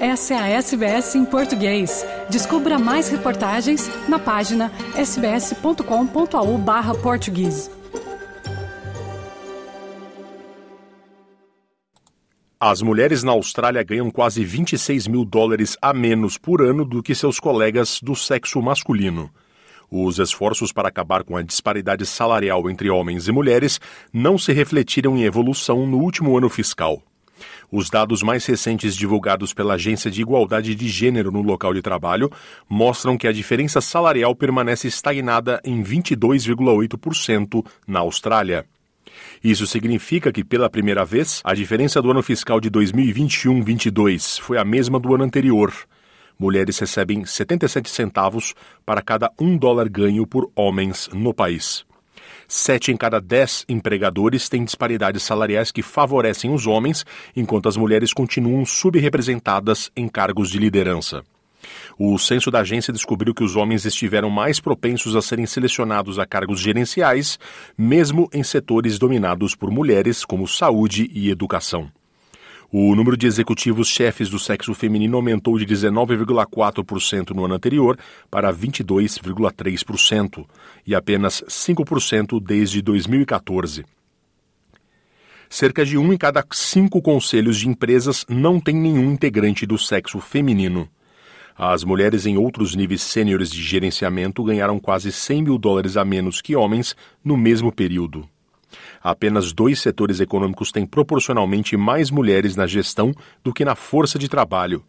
Essa é a SBS em português. Descubra mais reportagens na página sbs.com.au/português. As mulheres na Austrália ganham quase 26 mil dólares a menos por ano do que seus colegas do sexo masculino. Os esforços para acabar com a disparidade salarial entre homens e mulheres não se refletiram em evolução no último ano fiscal. Os dados mais recentes divulgados pela Agência de Igualdade de Gênero no local de trabalho mostram que a diferença salarial permanece estagnada em 22,8% na Austrália. Isso significa que, pela primeira vez, a diferença do ano fiscal de 2021-22 foi a mesma do ano anterior. Mulheres recebem 77 centavos para cada um dólar ganho por homens no país. Sete em cada dez empregadores têm disparidades salariais que favorecem os homens, enquanto as mulheres continuam subrepresentadas em cargos de liderança. O censo da agência descobriu que os homens estiveram mais propensos a serem selecionados a cargos gerenciais, mesmo em setores dominados por mulheres, como saúde e educação. O número de executivos chefes do sexo feminino aumentou de 19,4% no ano anterior para 22,3%, e apenas 5% desde 2014. Cerca de um em cada cinco conselhos de empresas não tem nenhum integrante do sexo feminino. As mulheres em outros níveis sêniores de gerenciamento ganharam quase 100 mil dólares a menos que homens no mesmo período. Apenas dois setores econômicos têm proporcionalmente mais mulheres na gestão do que na força de trabalho.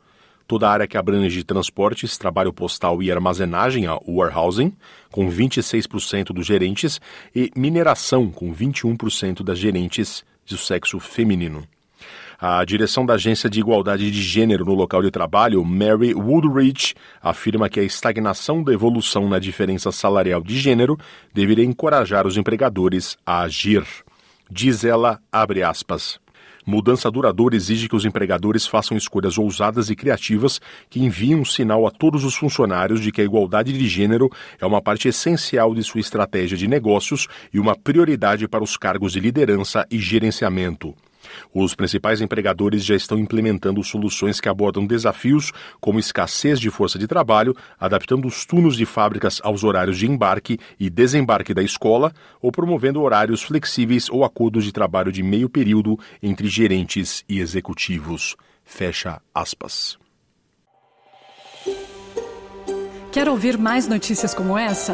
Toda a área que abrange transportes, trabalho postal e armazenagem, a warehousing, com 26% dos gerentes, e mineração, com 21% das gerentes do sexo feminino. A direção da Agência de Igualdade de Gênero no local de trabalho, Mary Woodridge, afirma que a estagnação da evolução na diferença salarial de gênero deveria encorajar os empregadores a agir. Diz ela, abre aspas. Mudança duradoura exige que os empregadores façam escolhas ousadas e criativas que enviem um sinal a todos os funcionários de que a igualdade de gênero é uma parte essencial de sua estratégia de negócios e uma prioridade para os cargos de liderança e gerenciamento. Os principais empregadores já estão implementando soluções que abordam desafios como escassez de força de trabalho, adaptando os turnos de fábricas aos horários de embarque e desembarque da escola, ou promovendo horários flexíveis ou acordos de trabalho de meio período entre gerentes e executivos. Fecha aspas. Quer ouvir mais notícias como essa?